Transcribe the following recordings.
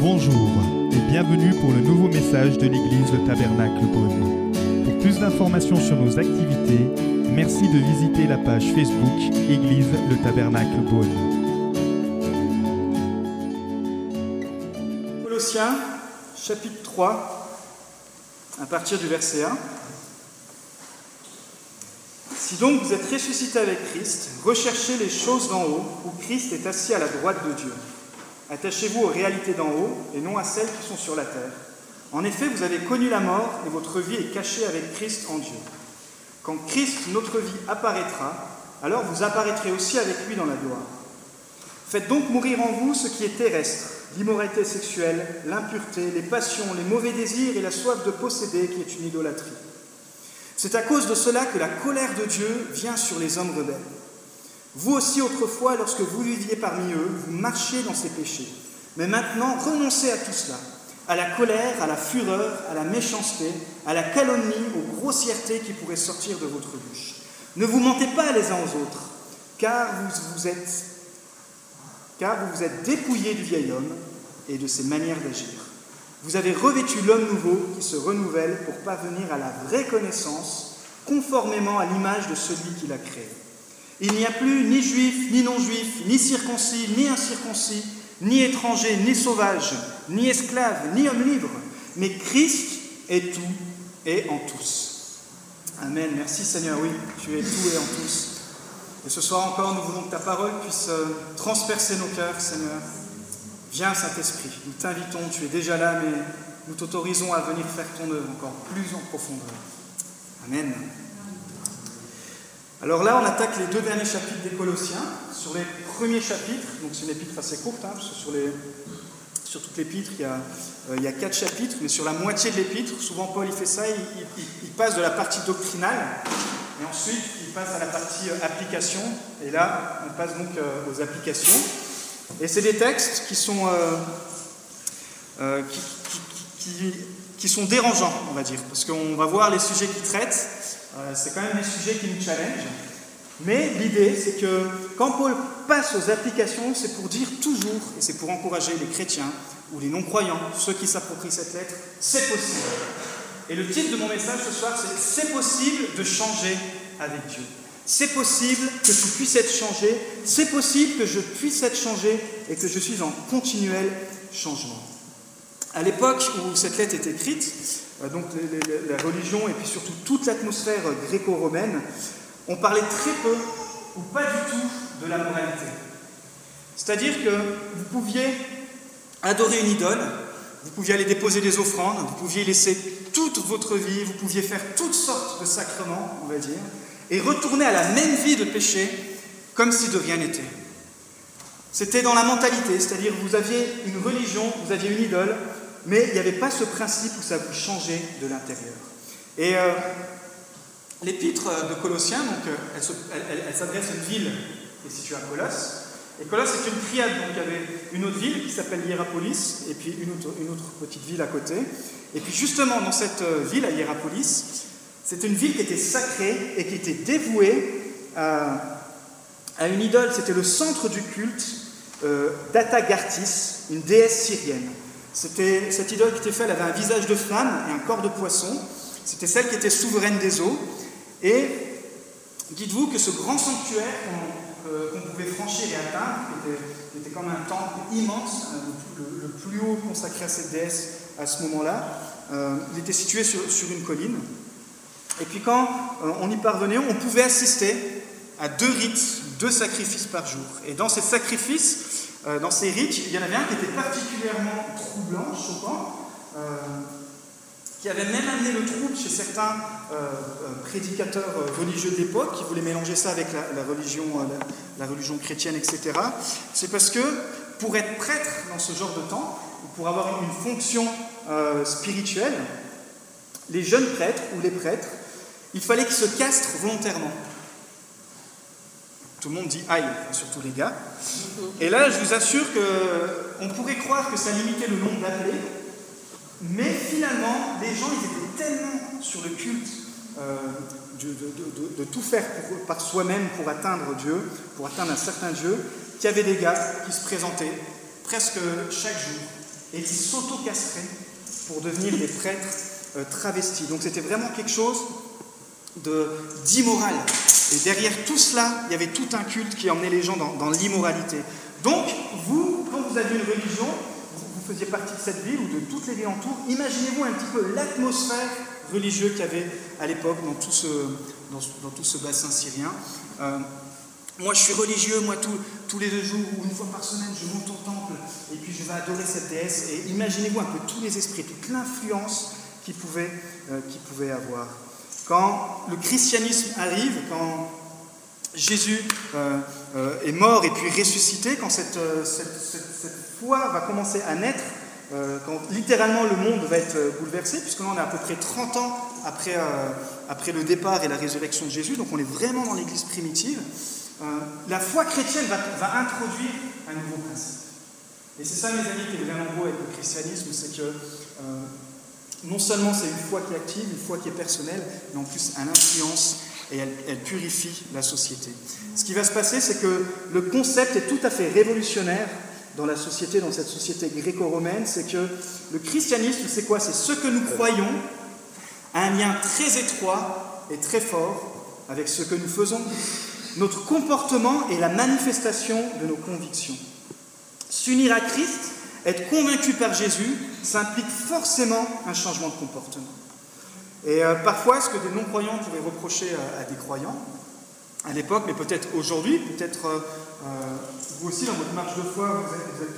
Bonjour et bienvenue pour le nouveau message de l'église Le Tabernacle Beaune. Pour plus d'informations sur nos activités, merci de visiter la page Facebook Église Le Tabernacle Beaune. Colossiens, chapitre 3, à partir du verset 1. Si donc vous êtes ressuscité avec Christ, recherchez les choses d'en haut, où Christ est assis à la droite de Dieu. Attachez-vous aux réalités d'en haut et non à celles qui sont sur la terre. En effet, vous avez connu la mort et votre vie est cachée avec Christ en Dieu. Quand Christ, notre vie, apparaîtra, alors vous apparaîtrez aussi avec lui dans la gloire. Faites donc mourir en vous ce qui est terrestre, l'immoralité sexuelle, l'impureté, les passions, les mauvais désirs et la soif de posséder qui est une idolâtrie. C'est à cause de cela que la colère de Dieu vient sur les hommes rebelles. Vous aussi, autrefois, lorsque vous viviez parmi eux, vous marchiez dans ces péchés. Mais maintenant, renoncez à tout cela, à la colère, à la fureur, à la méchanceté, à la calomnie, aux grossièretés qui pourraient sortir de votre bouche. Ne vous mentez pas les uns aux autres, car vous vous êtes, car vous êtes dépouillés du vieil homme et de ses manières d'agir. Vous avez revêtu l'homme nouveau qui se renouvelle pour parvenir à la vraie connaissance, conformément à l'image de celui qui l'a créé. Il n'y a plus ni juif, ni non-juif, ni circoncis, ni incirconcis, ni étranger, ni sauvage, ni esclave, ni homme libre, mais Christ est tout et en tous. Amen. Merci Seigneur, oui, tu es tout et en tous. Et ce soir encore, nous voulons que ta parole puisse euh, transpercer nos cœurs, Seigneur. Viens, Saint-Esprit, nous t'invitons, tu es déjà là, mais nous t'autorisons à venir faire ton œuvre encore plus en profondeur. Amen. Alors là, on attaque les deux derniers chapitres des Colossiens. Sur les premiers chapitres, donc c'est une épître assez courte, hein, parce que sur, les, toute l'épître, il, y a, euh, il y a quatre chapitres, mais sur la moitié de l'épître, souvent Paul il fait ça, il, passe de la partie doctrinale, et ensuite il passe à la partie euh, application, et là, on passe donc euh, aux applications. Et c'est des textes qui, sont dérangeants, on va dire, parce qu'on va voir les sujets qu'ils traitent. Euh, c'est quand même des sujets qui nous challengent. Mais l'idée, c'est que quand Paul passe aux applications, c'est pour dire toujours, et c'est pour encourager les chrétiens ou les non-croyants, ceux qui s'approprient cette lettre, c'est possible. Et le titre de mon message ce soir, c'est C'est possible de changer avec Dieu. C'est possible que tu puisses être changé, c'est possible que je puisse être changé et que je suis en continuel changement. À l'époque où cette lettre est écrite, donc la religion et puis surtout toute l'atmosphère gréco-romaine, on parlait très peu ou pas du tout de la moralité. C'est-à-dire que vous pouviez adorer une idole, vous pouviez aller déposer des offrandes, vous pouviez laisser toute votre vie, vous pouviez faire toutes sortes de sacrements, on va dire, et retourner à la même vie de péché comme si de rien n'était. C'était dans la mentalité, c'est-à-dire vous aviez une religion, vous aviez une idole, mais il n'y avait pas ce principe où ça vous changeait de l'intérieur. Et euh, l'épître de Colossiens, donc, euh, elle, elle, s'adresse à une ville qui est située à Colosse. Et Colosse est une triade, donc il y avait une autre ville qui s'appelle Hierapolis, et puis une autre, petite ville à côté. Et puis justement, dans cette euh, ville, à Hierapolis, c'est une ville qui était sacrée et qui était dévouée à, à une idole. C'était le centre du culte euh, d'Atagartis, une déesse syrienne. Cette idole qui était faite, elle avait un visage de femme et un corps de poisson. C'était celle qui était souveraine des eaux. Et dites-vous que ce grand sanctuaire qu'on qu pouvait franchir et atteindre, qui était, comme un temple immense, euh, le, plus haut consacré à cette déesse à ce moment-là, euh, il était situé sur, sur, une colline. Et puis quand euh, on y parvenait, on pouvait assister à deux rites, deux sacrifices par jour. Et dans ces sacrifices, euh, dans ces rites, il y en avait un qui était particulièrement troublant, choquant, euh, qui avait même amené le trouble chez certains euh, prédicateurs religieux de l'époque, qui voulaient mélanger ça avec la, religion, la, religion chrétienne, etc. C'est parce que pour être prêtre dans ce genre de temps, ou pour avoir une fonction spirituelle, les jeunes prêtres ou les prêtres, il fallait qu'ils se castrent volontairement. Tout le monde dit aïe, surtout les gars. Et là, je vous assure qu'on pourrait croire que ça limitait le nombre d'appelés, mais finalement, les gens étaient tellement sur le culte euh, de, tout faire par soi-même pour atteindre Dieu, pour atteindre un certain Dieu, qu'il y avait des gars qui se présentaient presque chaque jour et qui s'auto-castraient pour devenir des prêtres euh, travestis. Donc c'était vraiment quelque chose d'immoral. Et derrière tout cela, il y avait tout un culte qui emmenait les gens dans, l'immoralité. Donc, vous, quand vous aviez une religion, vous, faisiez partie de cette ville ou de toutes les villes autour, imaginez-vous un petit peu l'atmosphère religieuse qu'il y avait à l'époque dans, tout ce, dans, tout ce bassin syrien. Euh, moi, je suis religieux, moi, tous les deux jours ou une fois par semaine, je monte au temple et puis je vais adorer cette déesse. Et imaginez-vous un peu tous les esprits, toute l'influence qu'il pouvait, euh, pouvait avoir. Quand le christianisme arrive, quand Jésus euh, euh, est mort et puis ressuscité, quand cette, cette, foi va commencer à naître, quand littéralement le monde va être bouleversé, puisque là on est à peu près 30 ans après, après le départ et la résurrection de Jésus, donc on est vraiment dans l'église primitive, la foi chrétienne va, va, introduire un nouveau principe. Et c'est ça, mes amis, qui est vraiment beau avec le christianisme, c'est que non seulement c'est une foi qui est active, une foi qui est personnelle, mais en plus elle influence et elle, purifie la société. Ce qui va se passer, c'est que le concept est tout à fait révolutionnaire dans la société, dans cette société gréco-romaine, c'est que le christianisme, c'est quoi? C'est ce que nous croyons un lien très étroit et très fort avec ce que nous faisons. Notre comportement est la manifestation de nos convictions. S'unir à Christ, être convaincu par Jésus, ça implique forcément un changement de comportement. Et euh, parfois, ce que des non-croyants pouvaient reprocher à, des croyants, à l'époque, mais peut-être aujourd'hui, peut-être euh, euh, vous aussi dans votre marche de foi, vous êtes,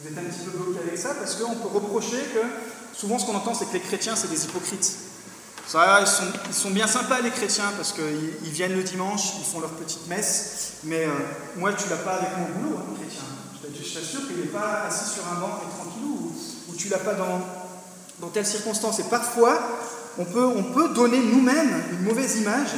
vous êtes, un petit peu bloqué avec ça, parce qu'on peut reprocher que souvent ce qu'on entend, c'est que les chrétiens, c'est des hypocrites. Ça, ils, sont, ils, sont, bien sympas les chrétiens parce qu'ils ils viennent le dimanche, ils font leur petite messe, mais moi tu l'as pas avec mon boulot, hein, chrétien. Je t'assure qu'il n'est pas assis sur un banc et tranquillou, ou, tu tu l'as pas dans, telle circonstance. Et parfois, on peut, on peut donner nous-mêmes une mauvaise image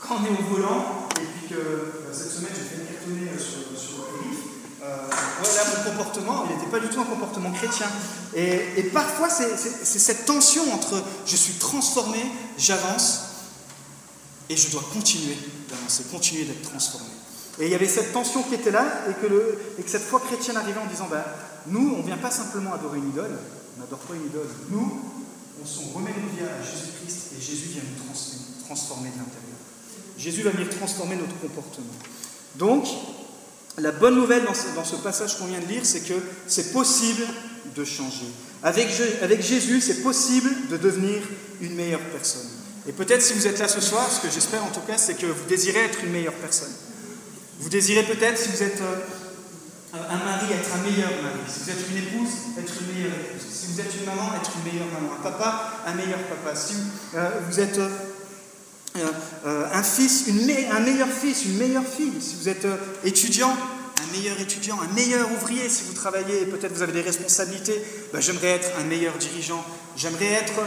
quand on est au volant, et puis que euh, cette semaine j'ai fait une cartonnée euh, sur, sur le périph'. Euh, mon comportement, il n'était pas du tout un comportement chrétien. Et parfois, c'est cette tension entre je suis transformé, j'avance, et je dois continuer d'avancer, continuer d'être transformé. Et il y avait cette tension qui était là, et que, cette foi chrétienne arrivait en disant ben, Nous, on ne vient pas simplement adorer une idole, on n'adore pas une idole? Nous, on, remet nos vies à Jésus-Christ, et Jésus vient nous transformer de l'intérieur. Jésus va venir transformer notre comportement. Donc, la bonne nouvelle dans ce, passage qu'on vient de lire, c'est que c'est possible de changer. Avec Jésus, c'est possible de devenir une meilleure personne. Et peut-être si vous êtes là ce soir, ce que j'espère en tout cas, c'est que vous désirez être une meilleure personne. Vous désirez peut-être, si vous êtes euh, un mari, être un meilleur mari. Si vous êtes une épouse, être une meilleure épouse. Si vous êtes une maman, être une meilleure maman. Un papa, un meilleur papa. Si vous euh, êtes euh, un fils, un meilleur fils, une meilleure fille. Si vous êtes étudiant, un meilleur étudiant, un meilleur ouvrier. Si vous travaillez et peut-être vous avez des responsabilités, ben, j'aimerais être un meilleur dirigeant. J'aimerais être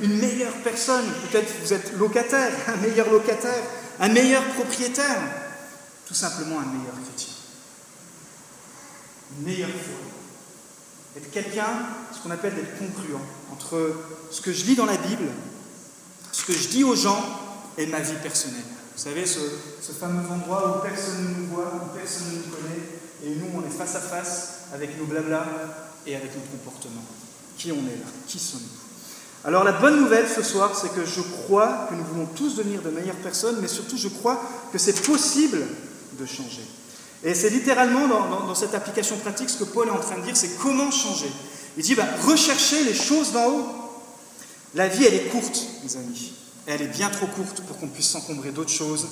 une meilleure personne. Peut-être vous êtes locataire, un meilleur locataire, un meilleur propriétaire tout simplement un meilleur chrétien. Une meilleure foi. Être quelqu'un, ce qu'on appelle d'être concluant entre ce que je lis dans la Bible, ce que je dis aux gens et ma vie personnelle. Vous savez, ce, fameux endroit où personne ne nous voit, où personne ne nous connaît, et nous, on est face à face avec nos blabla et avec notre comportement. Qui on est là? Qui sommes-nous? Alors la bonne nouvelle ce soir, c'est que je crois que nous voulons tous devenir de meilleures personnes, mais surtout je crois que c'est possible changer. Et c'est littéralement dans, cette application pratique ce que Paul est en train de dire, c'est comment changer. Il dit, bah, recherchez les choses d'en haut. La vie, elle est courte, mes amis. elle est bien trop courte pour qu'on puisse s'encombrer d'autres choses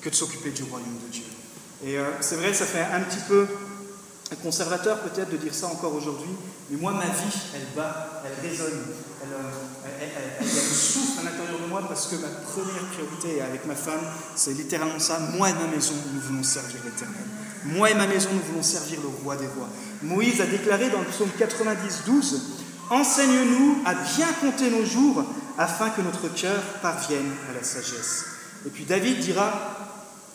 que de s'occuper du royaume de Dieu. Et euh, c'est vrai, ça fait un petit peu conservateur peut-être de dire ça encore aujourd'hui, mais moi, ma vie, elle bat, elle résonne, elle, euh, elle, souffle à l'intérieur de moi parce que ma première priorité avec ma femme, c'est littéralement ça. Moi et ma maison, nous voulons servir l'Éternel. Moi et ma maison, nous voulons servir le roi des rois. Moïse a déclaré dans le psaume 90, 12 Enseigne-nous à bien compter nos jours afin que notre cœur parvienne à la sagesse. Et puis David dira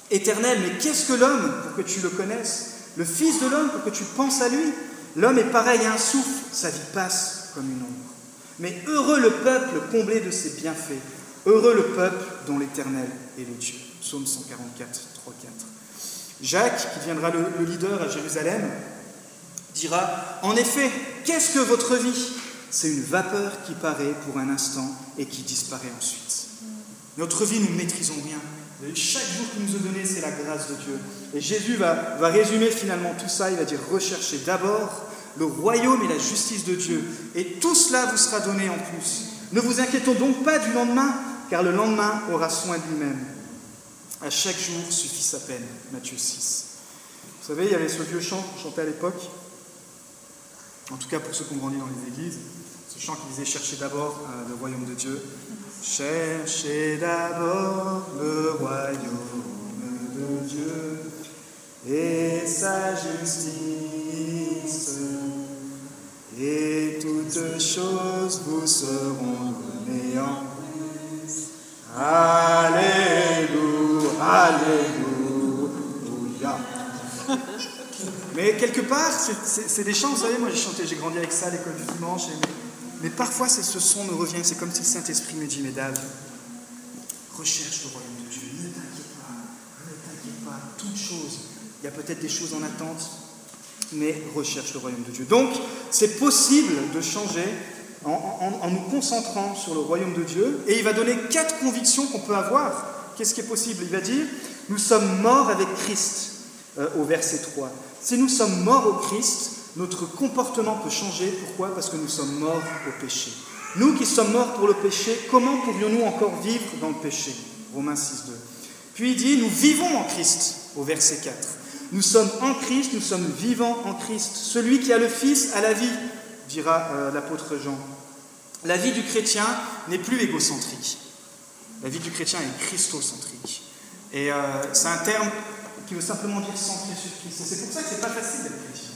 Éternel, mais qu'est-ce que l'homme pour que tu le connaisses? Le Fils de l'homme pour que tu penses à lui? L'homme est pareil à un souffle, sa vie passe comme une ombre. Mais heureux le peuple comblé de ses bienfaits, heureux le peuple dont l'Éternel est le Dieu. Psaume 144, 3, 4. Jacques, qui deviendra le, leader à Jérusalem, dira, En effet, qu'est-ce que votre vie? C'est une vapeur qui paraît pour un instant et qui disparaît ensuite. Notre vie, nous ne maîtrisons rien. Chaque jour qui nous est donné, c'est la grâce de Dieu. Et Jésus va, va résumer finalement tout ça. Il va dire recherchez d'abord le royaume et la justice de Dieu. Et tout cela vous sera donné en plus. Ne vous inquiétons donc pas du lendemain, car le lendemain aura soin de lui-même. À chaque jour suffit sa peine. Matthieu 6. Vous savez, il y avait ce vieux chant qu'on chantait à l'époque, en tout cas pour ceux qui ont grandi dans les églises, ce chant qui disait Cherchez d'abord euh, le royaume de Dieu. Cherchez d'abord le royaume de Dieu et sa justice, choses vous seront données en Alléluia, Alléluia. Mais quelque part, c'est des chants, vous savez, moi j'ai chanté, j'ai grandi avec ça à l'école du dimanche, mais, parfois ce son me revient, c'est comme si le Saint-Esprit me dit, mais Dave, recherche le royaume de Dieu, ne t'inquiète pas, ne t'inquiète pas, toutes choses, il y a peut-être des choses en attente, mais recherche le royaume de Dieu. Donc, c'est possible de changer en, nous concentrant sur le royaume de Dieu. Et il va donner quatre convictions qu'on peut avoir. Qu'est-ce qui est possible? Il va dire, nous sommes morts avec Christ, euh, au verset 3. Si nous sommes morts au Christ, notre comportement peut changer. Pourquoi? Parce que nous sommes morts au péché. Nous qui sommes morts pour le péché, comment pourrions-nous encore vivre dans le péché? Romains 6, 2. Puis il dit, nous vivons en Christ, au verset 4. Nous sommes en Christ, nous sommes vivants en Christ. Celui qui a le Fils a la vie, dira euh, l'apôtre Jean. La vie du chrétien n'est plus égocentrique. La vie du chrétien est christocentrique. Et euh, c'est un terme qui veut simplement dire centré sur Christ. Et c'est pour ça que c'est pas facile d'être chrétien.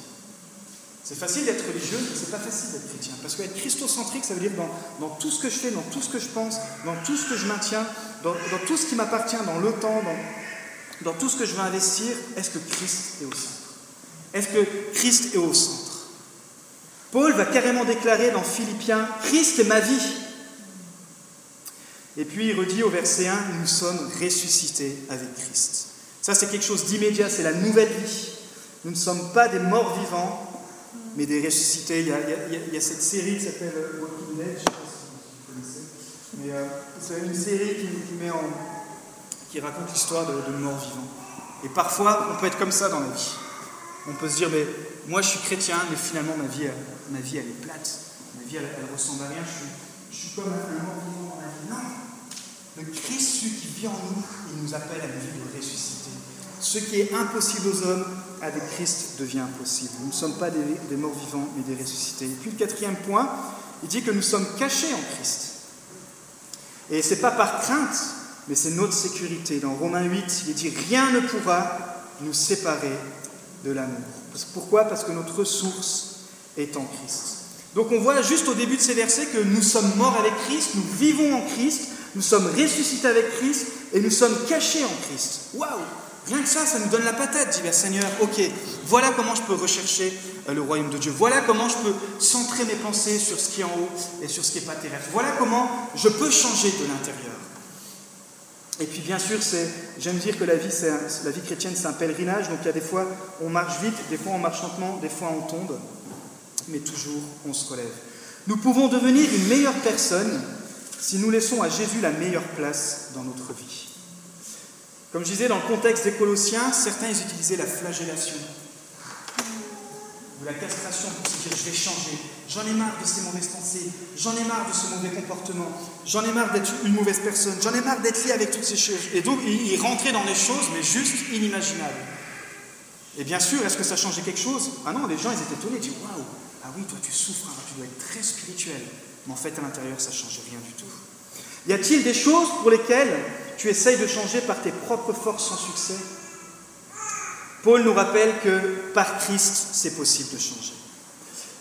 C'est facile d'être religieux, mais c'est pas facile d'être chrétien. Parce qu'être christocentrique, ça veut dire dans, tout ce que je fais, dans tout ce que je pense, dans tout ce que je maintiens, dans, dans tout ce qui m'appartient, dans le temps, dans, dans tout ce que je veux investir, est-ce que Christ est au centre? Est-ce que Christ est au centre? Paul va carrément déclarer dans Philippiens, Christ est ma vie. Et puis il redit au verset 1, nous sommes ressuscités avec Christ. Ça c'est quelque chose d'immédiat, c'est la nouvelle vie. Nous ne sommes pas des morts vivants, mais des ressuscités. Il y a, cette série qui s'appelle Walking Dead, je ne sais pas si vous connaissez, mais euh, c'est une série qui, met en, qui raconte l'histoire de, de morts vivants. Et parfois, on peut être comme ça dans la vie. On peut se dire, mais moi je suis chrétien, mais finalement ma vie, ma vie elle est plate. Ma vie elle, ressemble à rien. Je suis, comme un mort vivant dans la vie. Non Le Christ, celui qui vit en nous, il nous appelle à une vie de ressuscité. Ce qui est impossible aux hommes, avec Christ devient possible. Nous ne sommes pas des, des morts vivants, mais des ressuscités. Et puis le quatrième point, il dit que nous sommes cachés en Christ. Et ce n'est pas par crainte, mais c'est notre sécurité. Dans Romains 8, il dit Rien ne pourra nous séparer de l'amour. Pourquoi? Parce que notre source est en Christ. Donc on voit juste au début de ces versets que nous sommes morts avec Christ, nous vivons en Christ, nous sommes ressuscités avec Christ et nous sommes cachés en Christ. Waouh Rien que ça, ça nous donne la patate, dit le Seigneur, ok, voilà comment je peux rechercher euh, le royaume de Dieu, voilà comment je peux centrer mes pensées sur ce qui est en haut et sur ce qui n'est pas terrestre, voilà comment je peux changer de l'intérieur. Et puis bien sûr, j'aime dire que la vie, chrétienne, c'est un pèlerinage. Donc il y a des fois, on marche vite, des fois on marche lentement, des fois on tombe, mais toujours on se relève. Nous pouvons devenir une meilleure personne si nous laissons à Jésus la meilleure place dans notre vie. Comme je disais, dans le contexte des Colossiens, certains utilisaient la flagellation la castration pour se dire je vais changer, J'en ai marre de ces mauvaises pensées, j'en ai marre de ce mauvais comportement, j'en ai marre d'être une mauvaise personne, j'en ai marre d'être lié avec toutes ces choses. Et donc, il rentrait dans des choses, mais juste inimaginables. Et bien sûr, est-ce que ça changeait quelque chose? Ah non, les gens, ils étaient étonnés, ils disaient Waouh, ah oui, toi tu souffres, hein, tu dois être très spirituel. Mais en fait, à l'intérieur, ça ne change rien du tout. Y a-t-il des choses pour lesquelles tu essayes de changer par tes propres forces sans succès? Paul nous rappelle que par Christ, c'est possible de changer.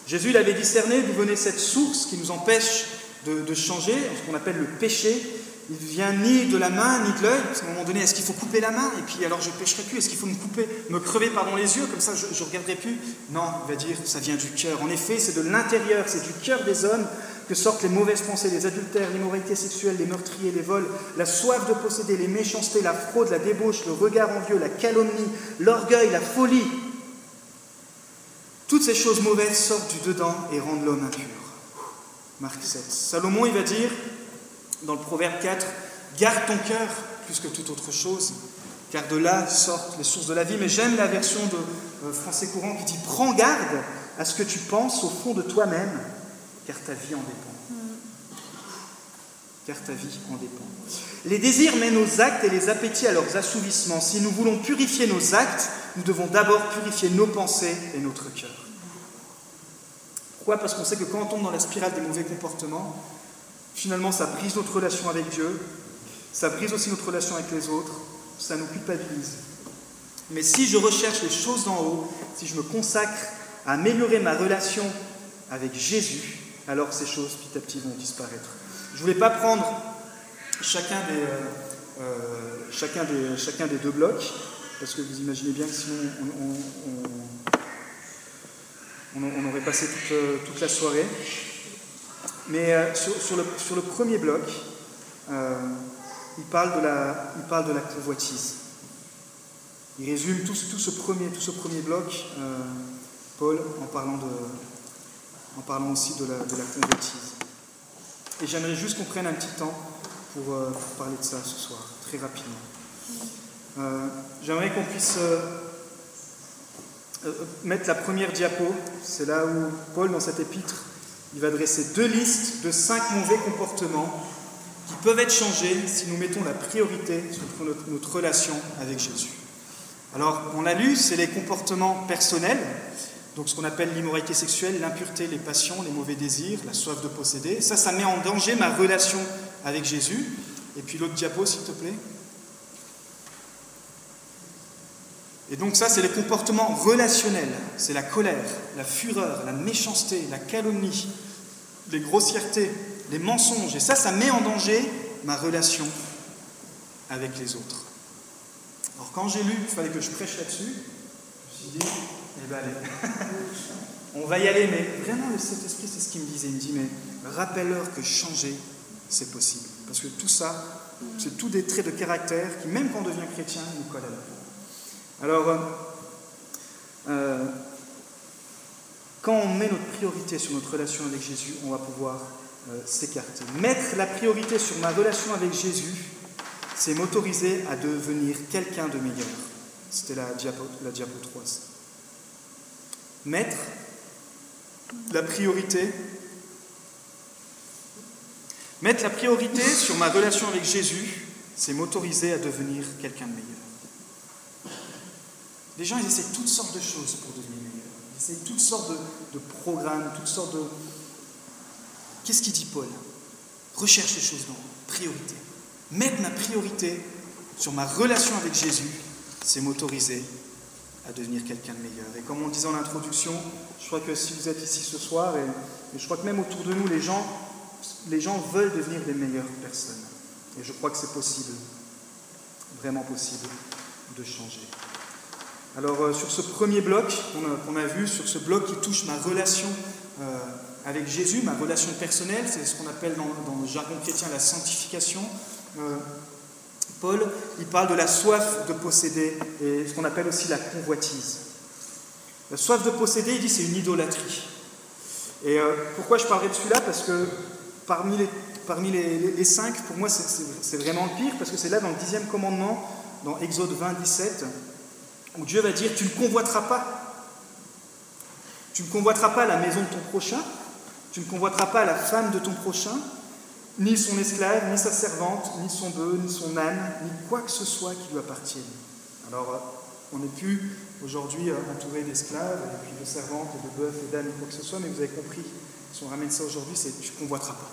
Jésus l'avait discerné d'où venait cette source qui nous empêche de, changer, ce qu'on appelle le péché. Il vient ni de la main, ni de l'œil. Parce qu'à un moment donné, est-ce qu'il faut couper la main? Et puis alors je ne pécherai plus. Est-ce qu'il faut me couper, me crever pardon, les yeux? Comme ça, je ne regarderai plus Non, il va dire, ça vient du cœur. En effet, c'est de l'intérieur, c'est du cœur des hommes que sortent les mauvaises pensées, les adultères, l'immoralité sexuelle, les meurtriers, les vols, la soif de posséder, les méchancetés, la fraude, la débauche, le regard envieux, la calomnie, l'orgueil, la folie Toutes ces choses mauvaises sortent du dedans et rendent l'homme impur. Marc 7. Salomon, il va dire dans le proverbe 4, garde ton cœur plus que toute autre chose, car de là sortent les sources de la vie. Mais j'aime la version de euh, français courant qui dit, prends garde à ce que tu penses au fond de toi-même, car ta vie en dépend. Car ta vie en dépend. Les désirs mènent nos actes et les appétits à leurs assouvissements. Si nous voulons purifier nos actes, nous devons d'abord purifier nos pensées et notre cœur. Pourquoi? Parce qu'on sait que quand on tombe dans la spirale des mauvais comportements, finalement ça brise notre relation avec Dieu, ça brise aussi notre relation avec les autres, ça nous culpabilise. Mais si je recherche les choses d'en haut, si je me consacre à améliorer ma relation avec Jésus, alors ces choses petit à petit vont disparaître. Je ne voulais pas prendre chacun des, euh, euh, chacun, des, deux blocs, parce que vous imaginez bien que sinon on, aurait passé toute, euh, toute, la soirée. Mais sur, le, premier bloc, il, parle de la, convoitise. Il résume tout ce premier bloc, Paul, en parlant, de, en parlant aussi de la, de convoitise. Et j'aimerais juste qu'on prenne un petit temps pour, euh, parler de ça ce soir, très rapidement. Euh, j'aimerais qu'on puisse euh, mettre la première diapo. C'est là où Paul, dans cet épître, il va dresser deux listes de cinq mauvais comportements qui peuvent être changés si nous mettons la priorité sur notre, notre relation avec Jésus. Alors, on l'a lu, c'est les comportements personnels, donc ce qu'on appelle l'immoralité sexuelle, l'impureté, les passions, les mauvais désirs, la soif de posséder. Ça, ça met en danger ma relation avec Jésus. Et puis l'autre diapo, s'il te plaît. Et donc ça, c'est les comportements relationnels. C'est la colère, la fureur, la méchanceté, la calomnie, les grossièretés, les mensonges. Et ça, ça met en danger ma relation avec les autres. Alors quand j'ai lu il fallait que je prêche là-dessus, je me suis dit, eh allez, on va y aller, mais vraiment le Saint-Esprit, c'est ce qu'il me disait. Il me dit, mais rappelle-leur que changer, c'est possible. Parce que tout ça, c'est tout des traits de caractère qui, même quand on devient chrétien, nous collent à la. Alors, euh, euh, quand on met notre priorité sur notre relation avec Jésus, on va pouvoir euh, s'écarter. Mettre la priorité sur ma relation avec Jésus, c'est m'autoriser à devenir quelqu'un de meilleur. C'était la diapo, la diapo 3. Mettre la priorité Mettre la priorité sur ma relation avec Jésus, c'est m'autoriser à devenir quelqu'un de meilleur. Les gens, ils essaient toutes sortes de choses pour devenir meilleurs. Ils essaient toutes sortes de, programmes, toutes sortes de... Qu'est-ce qu'il dit Paul? Recherche les choses dans priorité. Mettre ma priorité sur ma relation avec Jésus, c'est m'autoriser à devenir quelqu'un de meilleur. Et comme on disait en introduction, je crois que si vous êtes ici ce soir, et, je crois que même autour de nous, les gens les gens veulent devenir des meilleures personnes. Et je crois que c'est possible, vraiment possible, de changer. Alors euh, sur ce premier bloc qu'on a, vu, sur ce bloc qui touche ma relation euh, avec Jésus, ma relation personnelle, c'est ce qu'on appelle dans, le jargon chrétien la sanctification. Euh, Paul, il parle de la soif de posséder et ce qu'on appelle aussi la convoitise. La soif de posséder, il dit c'est une idolâtrie. Et pourquoi je parlerai de celui-là? Parce que parmi les, parmi les, cinq, pour moi, c'est vraiment le pire, parce que c'est là dans le dixième commandement, dans Exode 20, 17, où Dieu va dire, tu ne convoiteras pas. Tu ne convoiteras pas la maison de ton prochain, tu ne convoiteras pas la femme de ton prochain, ni son esclave, ni sa servante, ni son bœuf, ni son âne, ni quoi que ce soit qui lui appartienne. Alors, euh, on n'est plus aujourd'hui euh, entouré d'esclaves, et puis de servantes, et de bœufs, et d'ânes, quoi que ce soit, mais vous avez compris, si on ramène ça aujourd'hui, c'est tu ne convoiteras pas.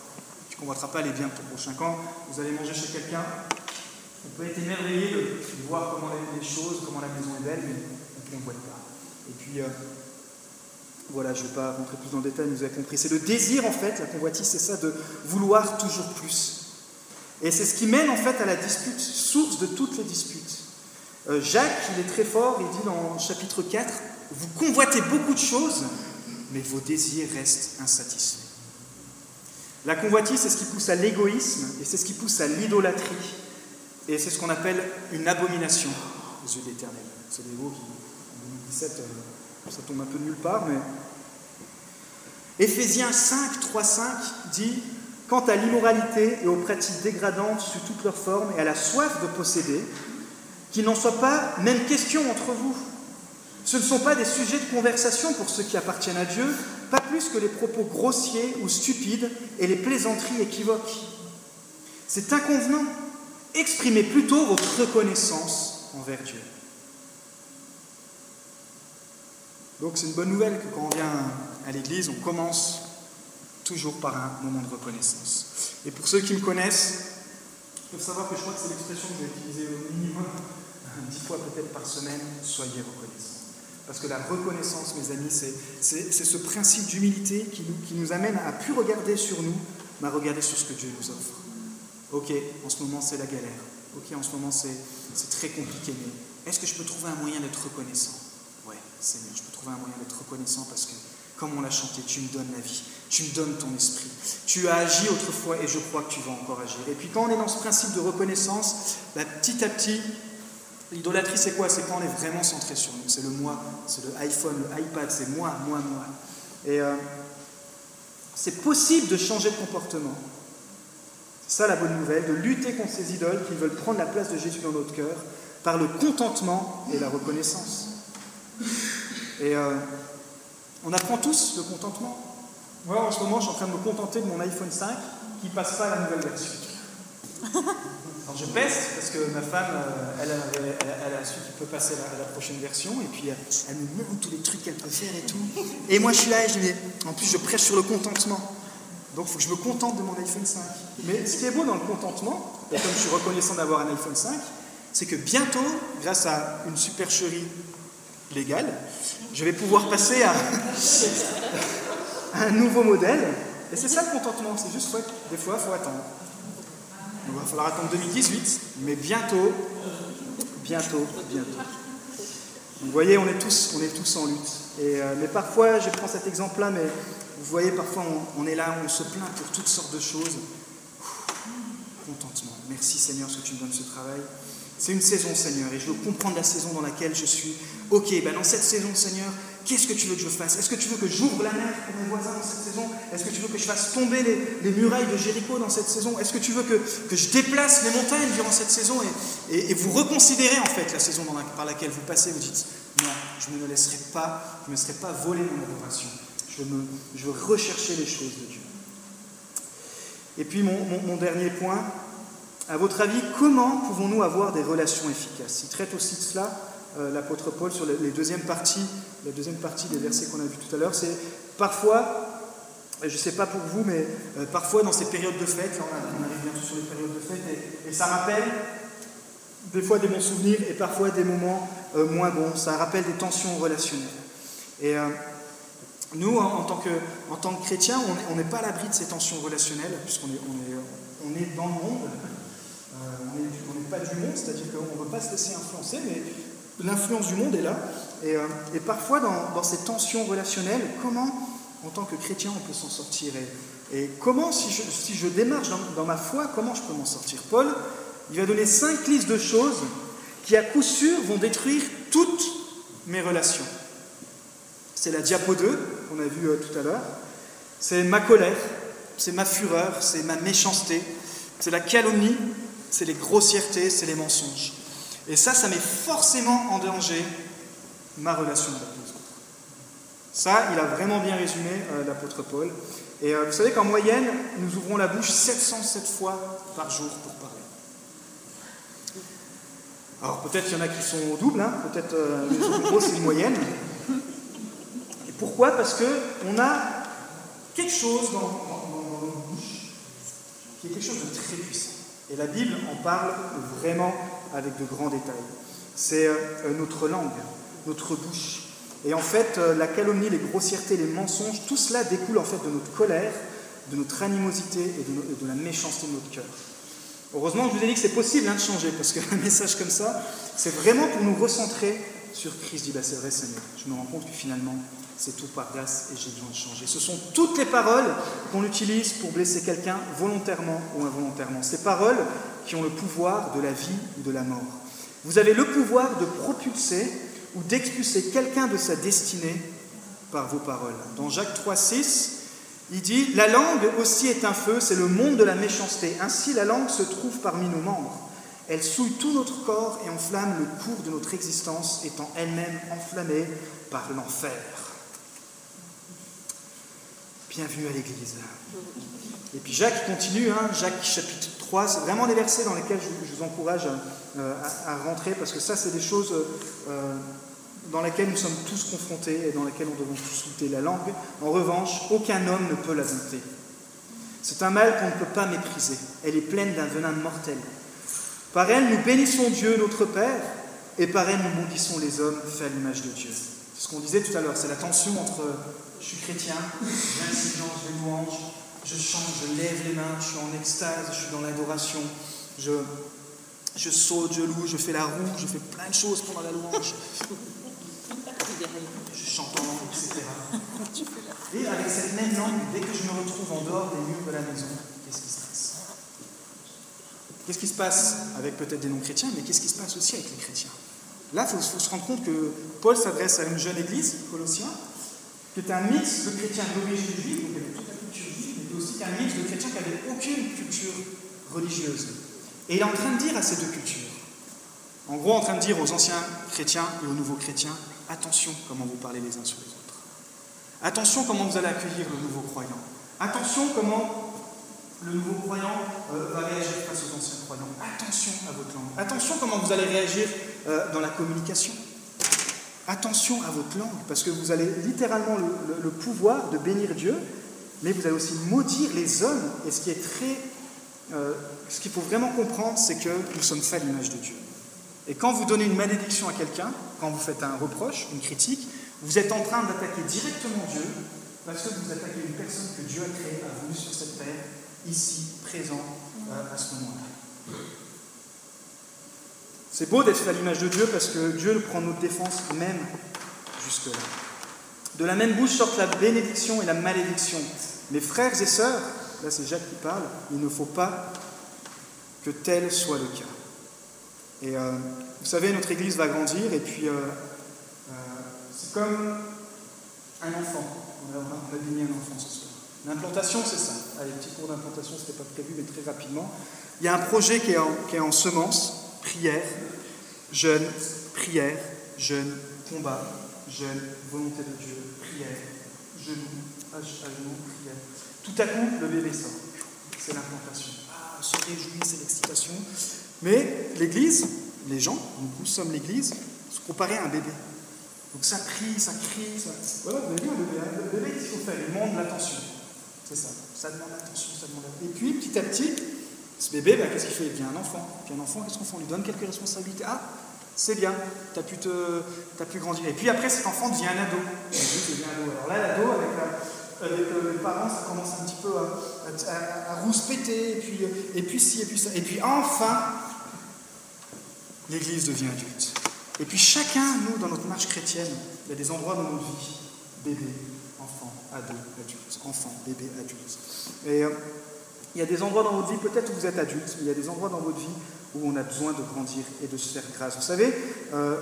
Tu ne convoiteras pas les biens de ton prochain. Quand vous allez manger chez quelqu'un, on peut être émerveillé de, voir comment les, choses, comment la maison est belle, mais on ne convoite pas. Et puis, euh, voilà, je ne vais pas rentrer plus dans le détail, mais vous avez compris. C'est le désir, en fait, la convoitise, c'est ça, de vouloir toujours plus. Et c'est ce qui mène, en fait, à la dispute, source de toutes les disputes. Euh, Jacques, il est très fort, il dit dans chapitre 4, vous convoitez beaucoup de choses, mais vos désirs restent insatisfaits. La convoitise, c'est ce qui pousse à l'égoïsme et c'est ce qui pousse à l'idolâtrie. Et c'est ce qu'on appelle une abomination aux yeux de l'Éternel. C'est des mots qui, en 2017, euh, ça tombe un peu de nulle part, mais Éphésiens 5, 3, 5 dit Quant à l'immoralité et aux pratiques dégradantes sous toutes leurs formes et à la soif de posséder, qu'il n'en soit pas même question entre vous. Ce ne sont pas des sujets de conversation pour ceux qui appartiennent à Dieu, pas plus que les propos grossiers ou stupides et les plaisanteries équivoques. C'est inconvenant. Exprimez plutôt votre reconnaissance envers Dieu. Donc c'est une bonne nouvelle que quand on vient à l'église, on commence toujours par un moment de reconnaissance. Et pour ceux qui me connaissent, ils peuvent savoir que je crois que c'est l'expression que j'ai utilisée au minimum dix fois peut-être par semaine, soyez reconnaissants. Parce que la reconnaissance, mes amis, c'est ce principe d'humilité qui nous, amène à plus regarder sur nous, mais à regarder sur ce que Dieu nous offre. Ok, en ce moment c'est la galère. Ok, en ce moment c'est très compliqué, mais est-ce que je peux trouver un moyen d'être reconnaissant? Seigneur, je peux trouver un moyen d'être reconnaissant parce que, comme on l'a chanté, tu me donnes la vie, tu me donnes ton esprit. Tu as agi autrefois et je crois que tu vas encore agir. Et puis quand on est dans ce principe de reconnaissance, bah, petit à petit, l'idolâtrie c'est quoi? C'est quand on est vraiment centré sur nous. C'est le moi, c'est le iPhone, le iPad, c'est moi, moi, moi. Et euh, c'est possible de changer de comportement. C'est ça la bonne nouvelle, de lutter contre ces idoles qui veulent prendre la place de Jésus dans notre cœur par le contentement et la reconnaissance. Et euh, on apprend tous le contentement. Moi, en ce moment, je suis en train de me contenter de mon iPhone 5 qui passe pas à la nouvelle version. Alors je peste parce que ma femme, euh, elle, elle, a su qu'il peut passer à la, prochaine version et puis elle, me montre tous les trucs qu'elle peut faire et tout. Et moi, je suis là et je dis, en plus, je prêche sur le contentement. Donc, il faut que je me contente de mon iPhone 5. Mais ce qui est beau dans le contentement, et comme je suis reconnaissant d'avoir un iPhone 5, c'est que bientôt, grâce à une supercherie légale, je vais pouvoir passer à un nouveau modèle. Et c'est ça le contentement, c'est juste que des fois, il faut attendre. Il va falloir attendre 2018, mais bientôt, bientôt, bientôt. Vous voyez, on est tous, on est tous en lutte. Euh, mais parfois, je prends cet exemple-là, mais vous voyez, parfois, on, on, est là, on se plaint pour toutes sortes de choses. Contentement. Merci Seigneur, ce que tu me donnes ce travail. C'est une saison, Seigneur, et je veux comprendre la saison dans laquelle je suis. Ok, ben dans cette saison, Seigneur, qu'est-ce que tu veux que je fasse? Est-ce que tu veux que j'ouvre la mer pour mes voisins dans cette saison? Est-ce que tu veux que je fasse tomber les, murailles de Jéricho dans cette saison? Est-ce que tu veux que, que, je déplace les montagnes durant cette saison et, et, vous reconsidérez en fait la saison par laquelle vous passez? Vous dites, non, je ne me laisserai pas, je ne me laisserai pas voler mon adoration. Je veux, je veux rechercher les choses de Dieu. Et puis mon, mon dernier point, à votre avis, comment pouvons-nous avoir des relations efficaces Il traite aussi de cela, euh, l'apôtre Paul, sur les, deuxièmes parties, la deuxième partie des versets qu'on a vus tout à l'heure. C'est parfois, je ne sais pas pour vous, mais euh, parfois dans ces périodes de fête, on, arrive bientôt sur les périodes de fête, et, ça rappelle des fois des bons souvenirs et parfois des moments euh, moins bons. Ça rappelle des tensions relationnelles. Et nous, en, tant que, en tant que chrétiens, on n'est pas à l'abri de ces tensions relationnelles, puisqu'on est, on est, on est dans le monde, pas du monde, c'est-à-dire qu'on ne veut pas se laisser influencer, mais l'influence du monde est là. Et, euh, parfois, dans, ces tensions relationnelles, comment, en tant que chrétien, on peut s'en sortir et, comment, si je, si démarche dans, ma foi, comment je peux m'en sortir? Paul, il va donner cinq listes de choses qui, à coup sûr, vont détruire toutes mes relations. C'est la diapo 2, qu'on a vu euh, tout à l'heure. C'est ma colère, c'est ma fureur, c'est ma méchanceté, c'est la calomnie, c'est les grossièretés, c'est les mensonges. Et ça, ça met forcément en danger ma relation avec les autres. Ça, il a vraiment bien résumé euh, l'apôtre Paul. Et euh, vous savez qu'en moyenne, nous ouvrons la bouche 707 fois par jour pour parler. Alors peut-être qu'il y en a qui sont au double, hein. peut-être euh, gros c'est une moyenne. Et pourquoi? Parce qu'on a quelque chose dans, dans notre bouche qui est quelque chose de très puissant. Et la Bible en parle vraiment avec de grands détails. C'est euh, notre langue, notre bouche. Et en fait, euh, la calomnie, les grossièretés, les mensonges, tout cela découle en fait de notre colère, de notre animosité et de, la méchanceté de notre cœur. Heureusement, je vous ai dit que c'est possible hein, de changer, parce qu'un message comme ça, c'est vraiment pour nous recentrer sur Christ. Dit, bah, c'est vrai Seigneur, je me rends compte que finalement, c'est tout par grâce et j'ai besoin de changer. Ce sont toutes les paroles qu'on utilise pour blesser quelqu'un volontairement ou involontairement. Ces paroles qui ont le pouvoir de la vie ou de la mort. Vous avez le pouvoir de propulser ou d'expulser quelqu'un de sa destinée par vos paroles. Dans Jacques 3, 6, il dit La langue aussi est un feu, c'est le monde de la méchanceté. Ainsi, la langue se trouve parmi nos membres. Elle souille tout notre corps et enflamme le cours de notre existence, étant elle-même enflammée par l'enfer. Bienvenue à l'Église. Et puis Jacques continue, hein, Jacques chapitre 3, c'est vraiment des versets dans lesquels je, vous encourage euh, à, rentrer, parce que ça, c'est des choses euh, dans lesquelles nous sommes tous confrontés et dans lesquelles on devons tous lutter. La langue, en revanche, aucun homme ne peut la dompter. C'est un mal qu'on ne peut pas mépriser. Elle est pleine d'un venin mortel. Par elle, nous bénissons Dieu, notre Père, et par elle, nous maudissons les hommes faits à l'image de Dieu. C'est ce qu'on disait tout à l'heure, c'est la tension entre je suis chrétien, j'ai un silence, louange, je chante, je lève les mains, je suis en extase, je suis dans l'adoration, je, je saute, je loue, je fais la roue, je fais plein de choses pendant la louange. Je chante en langue, etc. Et avec cette même langue, dès que je me retrouve en dehors des murs de la maison, qu'est-ce qui se passe? Qu'est-ce qui se passe avec peut-être des non-chrétiens, mais qu'est-ce qui se passe aussi avec les chrétiens? Là, il faut, se rendre compte que Paul s'adresse à une jeune église, Colossiens, qui est un mix de chrétiens d'origine juive, donc il y avait toute la culture juive, mais aussi un mix de chrétiens qui n'avaient aucune culture religieuse. Et il est en train de dire à ces deux cultures, en gros en train de dire aux anciens chrétiens et aux nouveaux chrétiens, attention comment vous parlez les uns sur les autres. Attention comment vous allez accueillir le nouveau croyant. Attention comment le nouveau croyant euh, va réagir face aux anciens croyants. Attention à votre langue. Attention comment vous allez réagir euh, dans la communication. Attention à votre langue, parce que vous avez littéralement le, pouvoir de bénir Dieu, mais vous allez aussi maudire les hommes. Et ce qui est très. Euh, ce qu'il faut vraiment comprendre, c'est que nous sommes faits à l'image de Dieu. Et quand vous donnez une malédiction à quelqu'un, quand vous faites un reproche, une critique, vous êtes en train d'attaquer directement Dieu, parce que vous attaquez une personne que Dieu a créée, a voulu sur cette terre, ici, présent, euh, à ce moment-là. C'est beau d'être à l'image de Dieu parce que Dieu prend notre défense même jusque-là. De la même bouche sortent la bénédiction et la malédiction. Mes frères et sœurs, là c'est Jacques qui parle, il ne faut pas que tel soit le cas. Et euh, vous savez, notre Église va grandir et puis euh, c'est comme un enfant. On a, on a béni un enfant ce soir. L'implantation, c'est ça. Allez, petit cours d'implantation, ce n'était pas prévu, mais très rapidement. Il y a un projet qui est en semence, prière, jeûne, prière, jeûne, combat, jeûne, volonté de Dieu, prière, genou, à genoux, prière. Tout à coup, le bébé sort. C'est l'implantation. Ah, se réjouit, c'est l'excitation. Mais l'Église, les gens, nous sommes l'Église, se comparer à un bébé. Donc ça crie, ça crie, ça... Voilà, vous avez vu. Le bébé, qu'est-ce qu'il faut faire? Il demande l'attention. C'est ça. Ça demande attention, ça demande attention. Et puis, petit à petit, ce bébé, ben, qu'est-ce qu'il fait? Il devient un enfant. Puis un enfant, qu'est-ce qu'on fait? On lui donne quelques responsabilités. Ah, c'est bien, tu as, pu te, pu grandir. Et puis après, cet enfant devient un ado. Alors là, l'ado, avec, euh, les parents, ça commence un petit peu à, à, rouspéter, et puis, et puis et puis ça. Et puis enfin, l'Église devient adulte. Et puis chacun, nous, dans notre marche chrétienne, il y a des endroits dans notre vie, bébé, ado, adulte, enfant, bébé, adulte. Et euh, il y a des endroits dans votre vie, peut-être où vous êtes adulte, mais il y a des endroits dans votre vie où on a besoin de grandir et de se faire grâce. Vous savez, euh,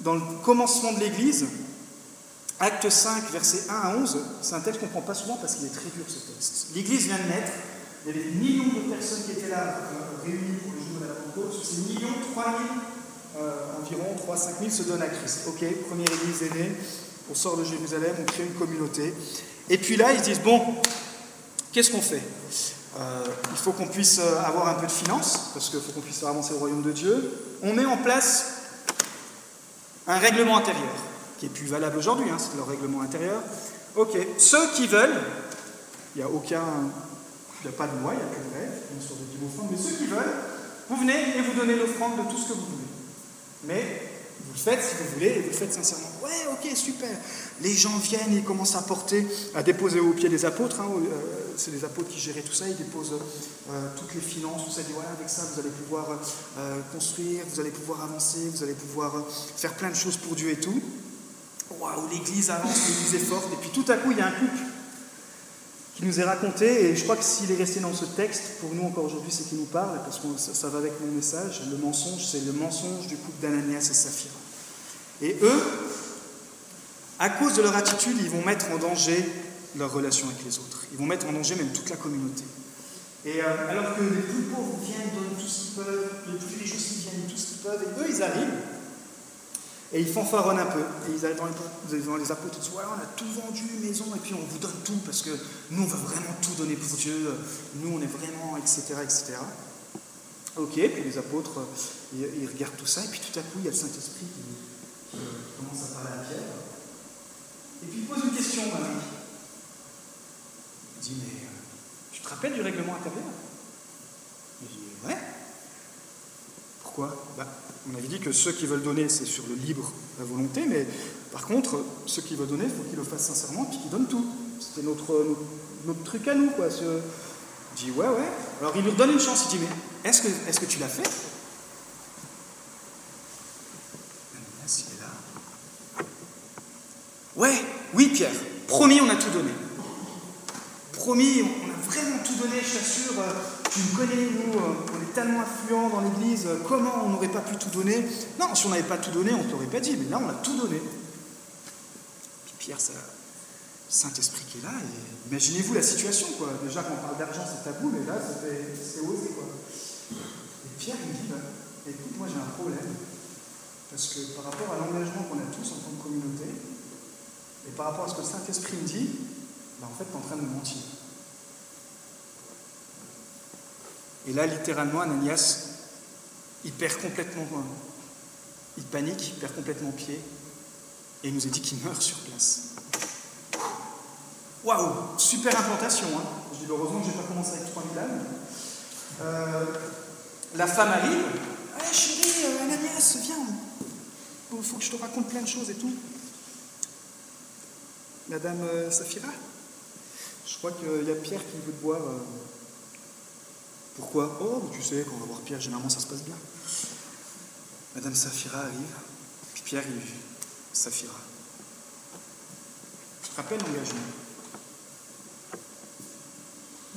dans le commencement de l'Église, Acte 5, versets 1 à 11, c'est un texte qu'on ne comprend pas souvent parce qu'il est très dur ce texte. L'Église vient de naître, il y avait des millions de personnes qui étaient là euh, réunies pour le jour de la Pentecôte. Ces millions, 3 000, environ 3 5 000 se donnent à Christ. Ok, première Église est née, on sort de Jérusalem, on crée une communauté. Et puis là, ils disent, bon, qu'est-ce qu'on fait? Euh, Il faut qu'on puisse euh, avoir un peu de finances, parce qu'il faut qu'on puisse faire avancer le royaume de Dieu. On met en place un règlement intérieur, qui est plus valable aujourd'hui, hein, c'est leur règlement intérieur. Ok, ceux qui veulent, il n'y a aucun, il n'y a pas de loi, il n'y a que de offrande, mais ceux qui veulent, vous venez et vous donnez l'offrande de tout ce que vous voulez. Mais vous faites si vous voulez et vous faites sincèrement. Ouais, ok, super. Les gens viennent, ils commencent à porter, à déposer au pied des apôtres. Hein, euh, c'est les apôtres qui géraient tout ça. Ils déposent euh, toutes les finances. Tout ça, dit voilà, avec ça, vous allez pouvoir euh, construire, vous allez pouvoir avancer, vous allez pouvoir faire plein de choses pour Dieu et tout. Waouh, l'Église avance, l'Église est forte. Et puis tout à coup, il y a un couple qui nous est raconté, et je crois que s'il est resté dans ce texte, pour nous encore aujourd'hui, c'est qu'il nous parle, parce que ça, va avec mon message, le mensonge, c'est le mensonge du couple d'Ananias et Saphira. Et eux, à cause de leur attitude, ils vont mettre en danger leur relation avec les autres. Ils vont mettre en danger même toute la communauté. Et euh, alors que les plus pauvres viennent, donnent tout ce qu'ils peuvent, les plus riches aussi viennent, tout ce qu'ils peuvent, et eux, ils arrivent, et ils fanfaronnent un peu. Et ils arrivent dans les, apôtres, ils disent Voilà, on a tout vendu, maison, et puis on vous donne tout, parce que nous, on veut vraiment tout donner pour Dieu, nous, on est vraiment, etc., etc. Ok, puis les apôtres, ils, regardent tout ça, et puis tout à coup, il y a le Saint-Esprit qui, commence à parler à Pierre. Et puis il pose une question, maintenant. Il dit Mais euh, tu te rappelles du règlement intérieur? Il dit Ouais. Pourquoi? Bah, On avait dit que ceux qui veulent donner, c'est sur le libre, la volonté, mais par contre, ceux qui veulent donner, il faut qu'ils le fassent sincèrement, puis qu'ils donnent tout. C'était notre, notre, truc à nous, quoi. Ce... Il dit Ouais, ouais. Alors il lui redonne une chance, il dit Mais est-ce que, est que tu l'as fait? Ouais, oui Pierre, promis, on a tout donné. Promis, on a vraiment tout donné, je t'assure. Tu me connais, nous, euh, on est tellement influents dans l'Église, comment on n'aurait pas pu tout donner? Non, si on n'avait pas tout donné, on ne t'aurait pas dit, mais là, on a tout donné. Puis Pierre, ça, Saint-Esprit qui est là, et imaginez-vous la situation, quoi. Déjà, quand on parle d'argent, c'est tabou, mais là, c'est osé, quoi. Et Pierre, il dit, bah, écoute, moi, j'ai un problème. Parce que par rapport à l'engagement qu'on a tous en tant que communauté, et par rapport à ce que le Saint-Esprit me dit, ben, en fait, tu es en train de me mentir. Et là, littéralement, Ananias, il perd complètement, il panique, il perd complètement pied, et il nous est dit qu'il meurt sur place. Waouh, super implantation. Hein. Je dis heureusement que je n'ai pas commencé avec 3000 âmes. Euh, la femme arrive. Ah, chérie, euh, Ananias, viens. Il faut que je te raconte plein de choses et tout. Madame euh, Safira Je crois qu'il y a Pierre qui veut te voir. Euh. Pourquoi? Oh, tu sais, quand on va voir Pierre, généralement ça se passe bien. Madame Safira arrive, puis Pierre il Safira. Tu te rappelles l'engagement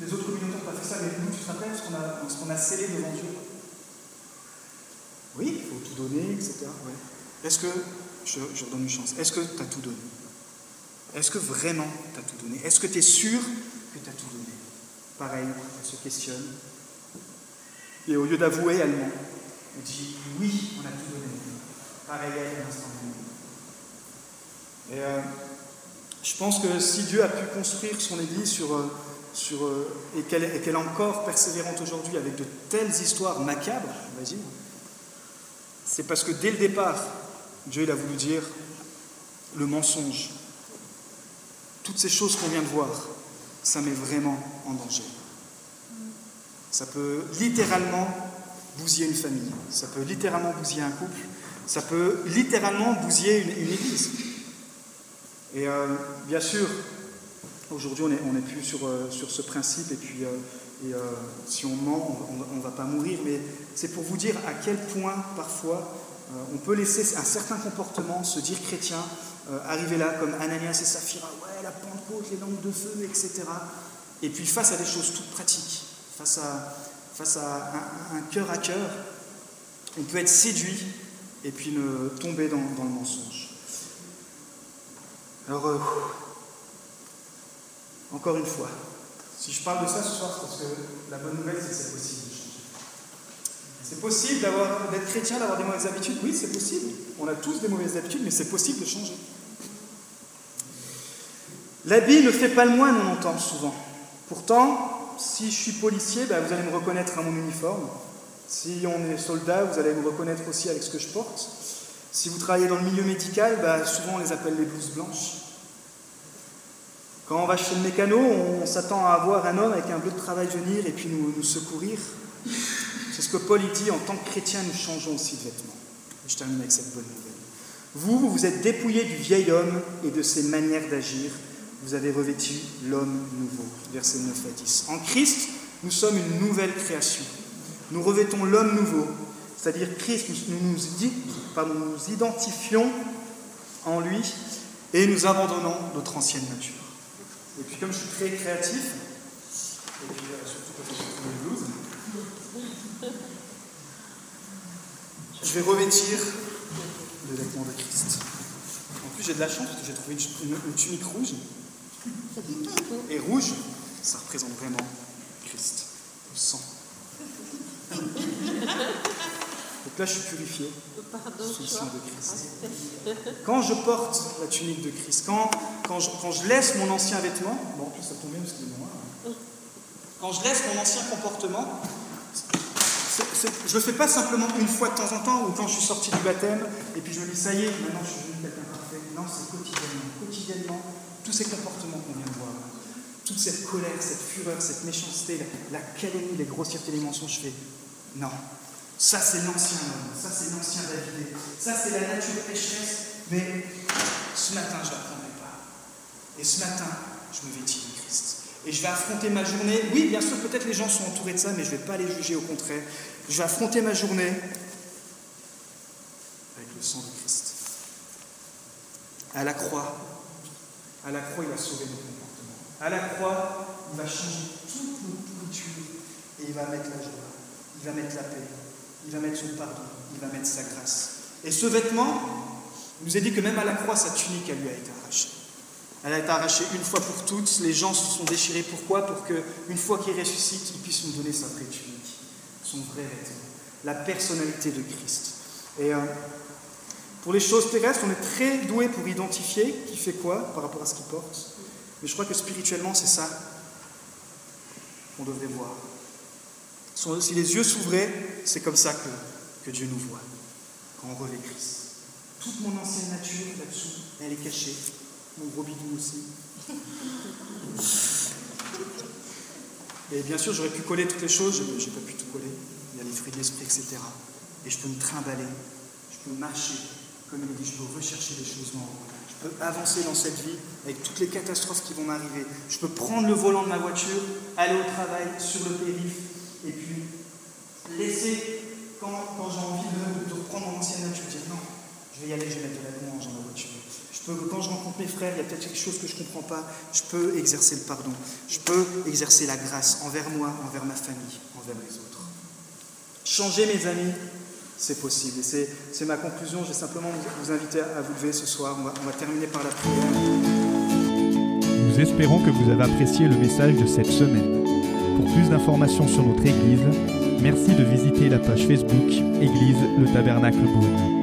Les autres communautés n'ont pas fait ça, mais nous, tu te rappelles ce qu'on a, scellé devant Dieu? Oui, il faut tout donner, etc. Est-ce que, je, je redonne une chance, est-ce que tu as tout donné? Est-ce que vraiment tu as tout donné? Est-ce que tu es sûr que tu as tout donné? Pareil, elle se questionne. Et au lieu d'avouer, elle ment. Elle dit oui, on a tout donné. Pareil, elle, Et euh, je pense que si Dieu a pu construire son Église sur, euh, euh, et qu'elle est encore persévérante aujourd'hui avec de telles histoires macabres, on c'est parce que dès le départ, Dieu il a voulu dire le mensonge, toutes ces choses qu'on vient de voir, ça met vraiment en danger. Ça peut littéralement bousiller une famille, ça peut littéralement bousiller un couple, ça peut littéralement bousiller une, église. Et euh, bien sûr, aujourd'hui on n'est plus sur, euh, sur, ce principe, et puis euh, si on ment, on ne va pas mourir, mais c'est pour vous dire à quel point parfois on peut laisser un certain comportement se dire chrétien, arriver là comme Ananias et Saphira, la Pentecôte, les langues de feu, etc. Et puis face à des choses toutes pratiques, face à, un, cœur à cœur, on peut être séduit et puis tomber dans, le mensonge. Alors, euh, encore une fois, si je parle de ça ce soir, c'est parce que la bonne nouvelle, c'est que c'est possible de changer. C'est possible d'être chrétien, d'avoir des mauvaises habitudes Oui, c'est possible. On a tous des mauvaises habitudes, mais c'est possible de changer. L'habit ne fait pas le moine, on entend souvent. Pourtant, si je suis policier, ben, vous allez me reconnaître à mon uniforme. Si on est soldat, vous allez me reconnaître aussi avec ce que je porte. Si vous travaillez dans le milieu médical, ben, souvent on les appelle les blouses blanches. Quand on va chez le mécano, on s'attend à avoir un homme avec un bleu de travail venir et puis nous, nous secourir. C'est ce que Paul dit, en tant que chrétien, nous changeons aussi de vêtements. je termine avec cette bonne nouvelle. Vous, vous vous êtes dépouillé du vieil homme et de ses manières d'agir vous avez revêtu l'homme nouveau. Verset 9 à 10. En Christ, nous sommes une nouvelle création. Nous revêtons l'homme nouveau, c'est-à-dire Christ, nous nous, nous identifions en lui et nous abandonnons notre ancienne nature. Et puis comme je suis très créatif, et puis euh, surtout quand je suis je vais revêtir les vêtements de Christ. En plus, j'ai de la chance parce que j'ai trouvé une tunique rouge. Et rouge, ça représente vraiment Christ, le sang. Donc là, je suis purifié sous le sang de Christ. Quand je porte la tunique de Christ, quand, quand, je, quand je laisse mon ancien vêtement, bon, ça tombe bien parce que c'est moi, hein. quand je laisse mon ancien comportement, je ne le fais pas simplement une fois de temps en temps ou quand je suis sorti du baptême et puis je me dis ça y est, maintenant je suis devenu quelqu'un parfait. Non, c'est quotidiennement. Quotidiennement, tous ces comportements qu'on vient de voir, toute cette colère, cette fureur, cette méchanceté, la, calomnie, les grossièretés, les mensonges, je fais non. Ça, c'est l'ancien homme, ça, c'est l'ancien David, ça, c'est la nature pécheresse, mais ce matin, je ne l'apprendrai pas. Et ce matin, je me vêtis de Christ. Et je vais affronter ma journée. Oui, bien sûr, peut-être les gens sont entourés de ça, mais je ne vais pas les juger, au contraire. Je vais affronter ma journée avec le sang de Christ. À la croix, à la croix, il a sauvé nos comportements. À la croix, il va changer toutes nos pourritures et il va mettre la joie, il va mettre la paix, il va mettre son pardon, il va mettre sa grâce. Et ce vêtement, nous a dit que même à la croix, sa tunique, elle lui a été arrachée. Elle a été arrachée une fois pour toutes. Les gens se sont déchirés. Pourquoi? Pour que, une fois qu'il ressuscite, il puisse nous donner sa vraie tunique, son vrai vêtement, la personnalité de Christ. Et euh, pour les choses terrestres, on est très doué pour identifier qui fait quoi par rapport à ce qu'il porte. Mais je crois que spirituellement, c'est ça qu'on devrait voir. Si les yeux s'ouvraient, c'est comme ça que, Dieu nous voit, quand on revêt Christ. Toute mon ancienne nature là-dessous, elle est cachée. Mon gros bidou aussi. Et bien sûr, j'aurais pu coller toutes les choses, j'ai pas pu tout coller. Il y a les fruits de l'esprit, etc. Et je peux me trimballer, je peux marcher, comme il dit, je peux rechercher les choses. Je peux avancer dans cette vie avec toutes les catastrophes qui vont m'arriver. Je peux prendre le volant de ma voiture, aller au travail, sur le périph', et puis laisser, quand, j'ai envie de, de reprendre mon ancienne nature, dire non, je vais y aller, je vais mettre de la louange dans ma voiture. Je peux, quand je rencontre mes frères, il y a peut-être quelque chose que je ne comprends pas, je peux exercer le pardon. Je peux exercer la grâce envers moi, envers ma famille, envers les autres. Changer mes amis, c'est possible. Et c'est- ma conclusion. Je vais simplement vous, inviter à vous lever ce soir. On va, terminer par la prière. Nous espérons que vous avez apprécié le message de cette semaine. Pour plus d'informations sur notre Église, merci de visiter la page Facebook Église le Tabernacle Beaune.